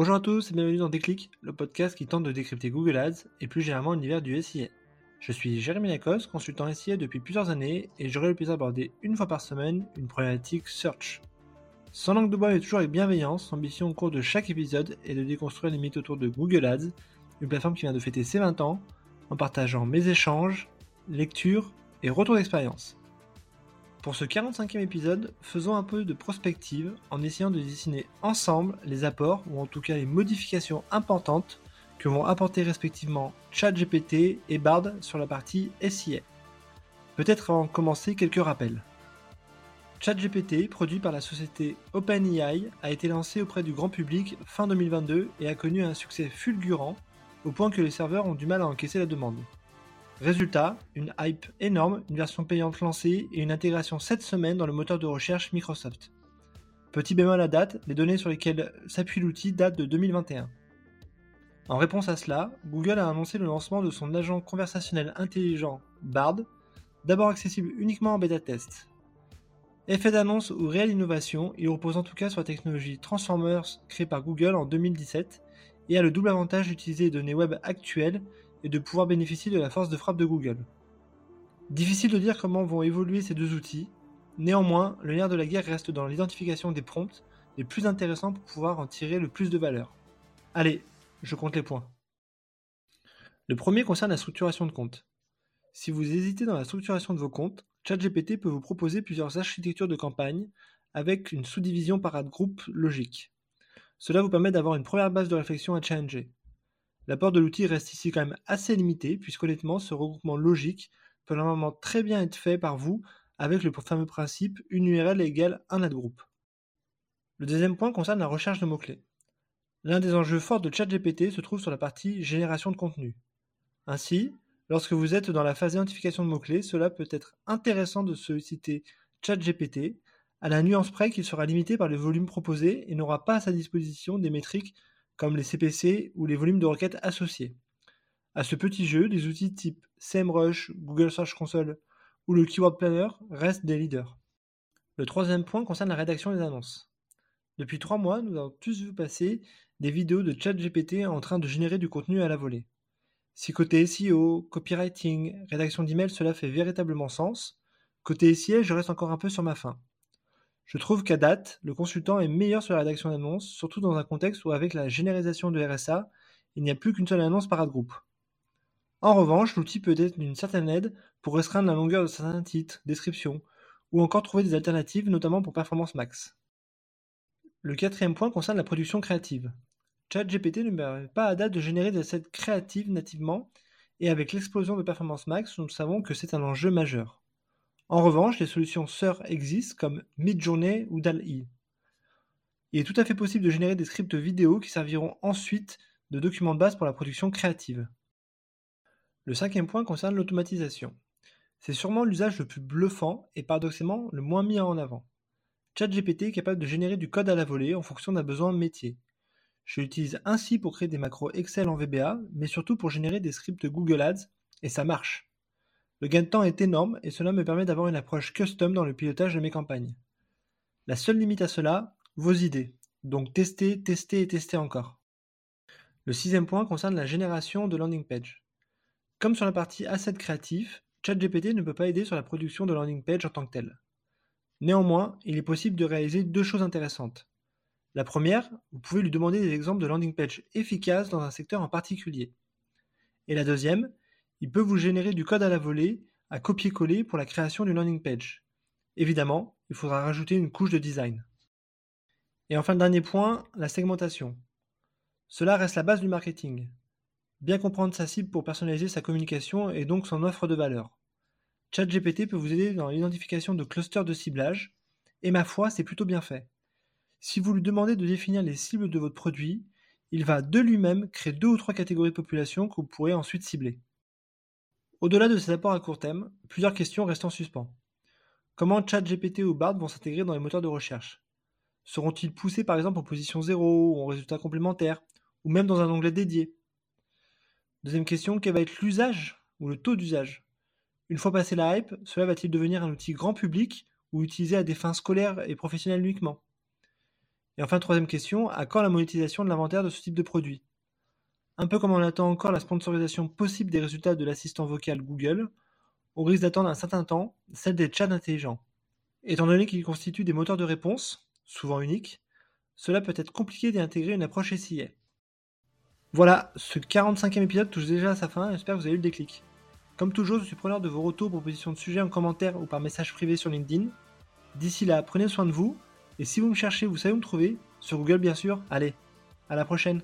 Bonjour à tous et bienvenue dans Déclic, le podcast qui tente de décrypter Google Ads et plus généralement l'univers du SIA. Je suis Jérémy Lacoste, consultant SIA depuis plusieurs années et j'aurai le plaisir d'aborder une fois par semaine une problématique search. Sans langue de bois mais toujours avec bienveillance, l'ambition au cours de chaque épisode est de déconstruire les mythes autour de Google Ads, une plateforme qui vient de fêter ses 20 ans, en partageant mes échanges, lectures et retours d'expérience. Pour ce 45e épisode, faisons un peu de prospective en essayant de dessiner ensemble les apports ou en tout cas les modifications importantes que vont apporter respectivement ChatGPT et Bard sur la partie SIA. Peut-être avant de commencer quelques rappels. ChatGPT, produit par la société OpenAI, a été lancé auprès du grand public fin 2022 et a connu un succès fulgurant au point que les serveurs ont du mal à encaisser la demande. Résultat, une hype énorme, une version payante lancée et une intégration cette semaine dans le moteur de recherche Microsoft. Petit bémol à date, les données sur lesquelles s'appuie l'outil datent de 2021. En réponse à cela, Google a annoncé le lancement de son agent conversationnel intelligent Bard, d'abord accessible uniquement en bêta test. Effet d'annonce ou réelle innovation, il repose en tout cas sur la technologie Transformers créée par Google en 2017 et a le double avantage d'utiliser les données web actuelles et de pouvoir bénéficier de la force de frappe de Google. Difficile de dire comment vont évoluer ces deux outils, néanmoins, le nerf de la guerre reste dans l'identification des prompts les plus intéressants pour pouvoir en tirer le plus de valeur. Allez, je compte les points. Le premier concerne la structuration de compte. Si vous hésitez dans la structuration de vos comptes, ChatGPT peut vous proposer plusieurs architectures de campagne avec une sous-division par groupe logique. Cela vous permet d'avoir une première base de réflexion à challenger. L'apport de l'outil reste ici quand même assez limité, puisqu'honnêtement, ce regroupement logique peut normalement très bien être fait par vous avec le fameux principe une URL égale un ad group. Le deuxième point concerne la recherche de mots-clés. L'un des enjeux forts de ChatGPT se trouve sur la partie génération de contenu. Ainsi, lorsque vous êtes dans la phase d'identification de mots-clés, cela peut être intéressant de solliciter ChatGPT à la nuance près qu'il sera limité par le volume proposé et n'aura pas à sa disposition des métriques comme les CPC ou les volumes de requêtes associés. À ce petit jeu, des outils type SEMrush, Google Search Console ou le Keyword Planner restent des leaders. Le troisième point concerne la rédaction des annonces. Depuis trois mois, nous avons tous vu passer des vidéos de ChatGPT en train de générer du contenu à la volée. Si côté SEO, copywriting, rédaction d'email, cela fait véritablement sens, côté SIA, je reste encore un peu sur ma faim. Je trouve qu'à date, le consultant est meilleur sur la rédaction d'annonces, surtout dans un contexte où avec la généralisation de RSA, il n'y a plus qu'une seule annonce par ad groupe. En revanche, l'outil peut être d'une certaine aide pour restreindre la longueur de certains titres, descriptions, ou encore trouver des alternatives, notamment pour Performance Max. Le quatrième point concerne la production créative. ChatGPT ne permet pas à date de générer des assets créatives nativement, et avec l'explosion de Performance Max, nous savons que c'est un enjeu majeur. En revanche, les solutions sœurs existent comme Midjourney ou DALL-E. Il est tout à fait possible de générer des scripts vidéo qui serviront ensuite de documents de base pour la production créative. Le cinquième point concerne l'automatisation. C'est sûrement l'usage le plus bluffant et paradoxalement le moins mis en avant. ChatGPT est capable de générer du code à la volée en fonction d'un besoin métier. Je l'utilise ainsi pour créer des macros Excel en VBA, mais surtout pour générer des scripts Google Ads, et ça marche. Le gain de temps est énorme et cela me permet d'avoir une approche custom dans le pilotage de mes campagnes. La seule limite à cela, vos idées. Donc testez, testez et testez encore. Le sixième point concerne la génération de landing page. Comme sur la partie asset créatif, ChatGPT ne peut pas aider sur la production de landing page en tant que tel. Néanmoins, il est possible de réaliser deux choses intéressantes. La première, vous pouvez lui demander des exemples de landing page efficaces dans un secteur en particulier. Et la deuxième, il peut vous générer du code à la volée, à copier-coller pour la création d'une landing page. Évidemment, il faudra rajouter une couche de design. Et enfin, le dernier point, la segmentation. Cela reste la base du marketing. Bien comprendre sa cible pour personnaliser sa communication et donc son offre de valeur. ChatGPT peut vous aider dans l'identification de clusters de ciblage, et ma foi, c'est plutôt bien fait. Si vous lui demandez de définir les cibles de votre produit, il va de lui-même créer deux ou trois catégories de population que vous pourrez ensuite cibler. Au-delà de ces apports à court terme, plusieurs questions restent en suspens. Comment ChatGPT ou Bard vont s'intégrer dans les moteurs de recherche? Seront-ils poussés par exemple en position 0 ou en résultat complémentaire, ou même dans un onglet dédié? Deuxième question, quel va être l'usage ou le taux d'usage? Une fois passé la hype, cela va-t-il devenir un outil grand public ou utilisé à des fins scolaires et professionnelles uniquement? Et enfin, troisième question, à quand la monétisation de l'inventaire de ce type de produit? Un peu comme on attend encore la sponsorisation possible des résultats de l'assistant vocal Google, on risque d'attendre un certain temps celle des chats intelligents. Étant donné qu'ils constituent des moteurs de réponse, souvent uniques, cela peut être compliqué d'y intégrer une approche SIA. Voilà, ce 45e épisode touche déjà à sa fin, j'espère que vous avez eu le déclic. Comme toujours, je suis preneur de vos retours, propositions de sujets en commentaire ou par message privé sur LinkedIn. D'ici là, prenez soin de vous, et si vous me cherchez, vous savez où me trouver, sur Google bien sûr. Allez, à la prochaine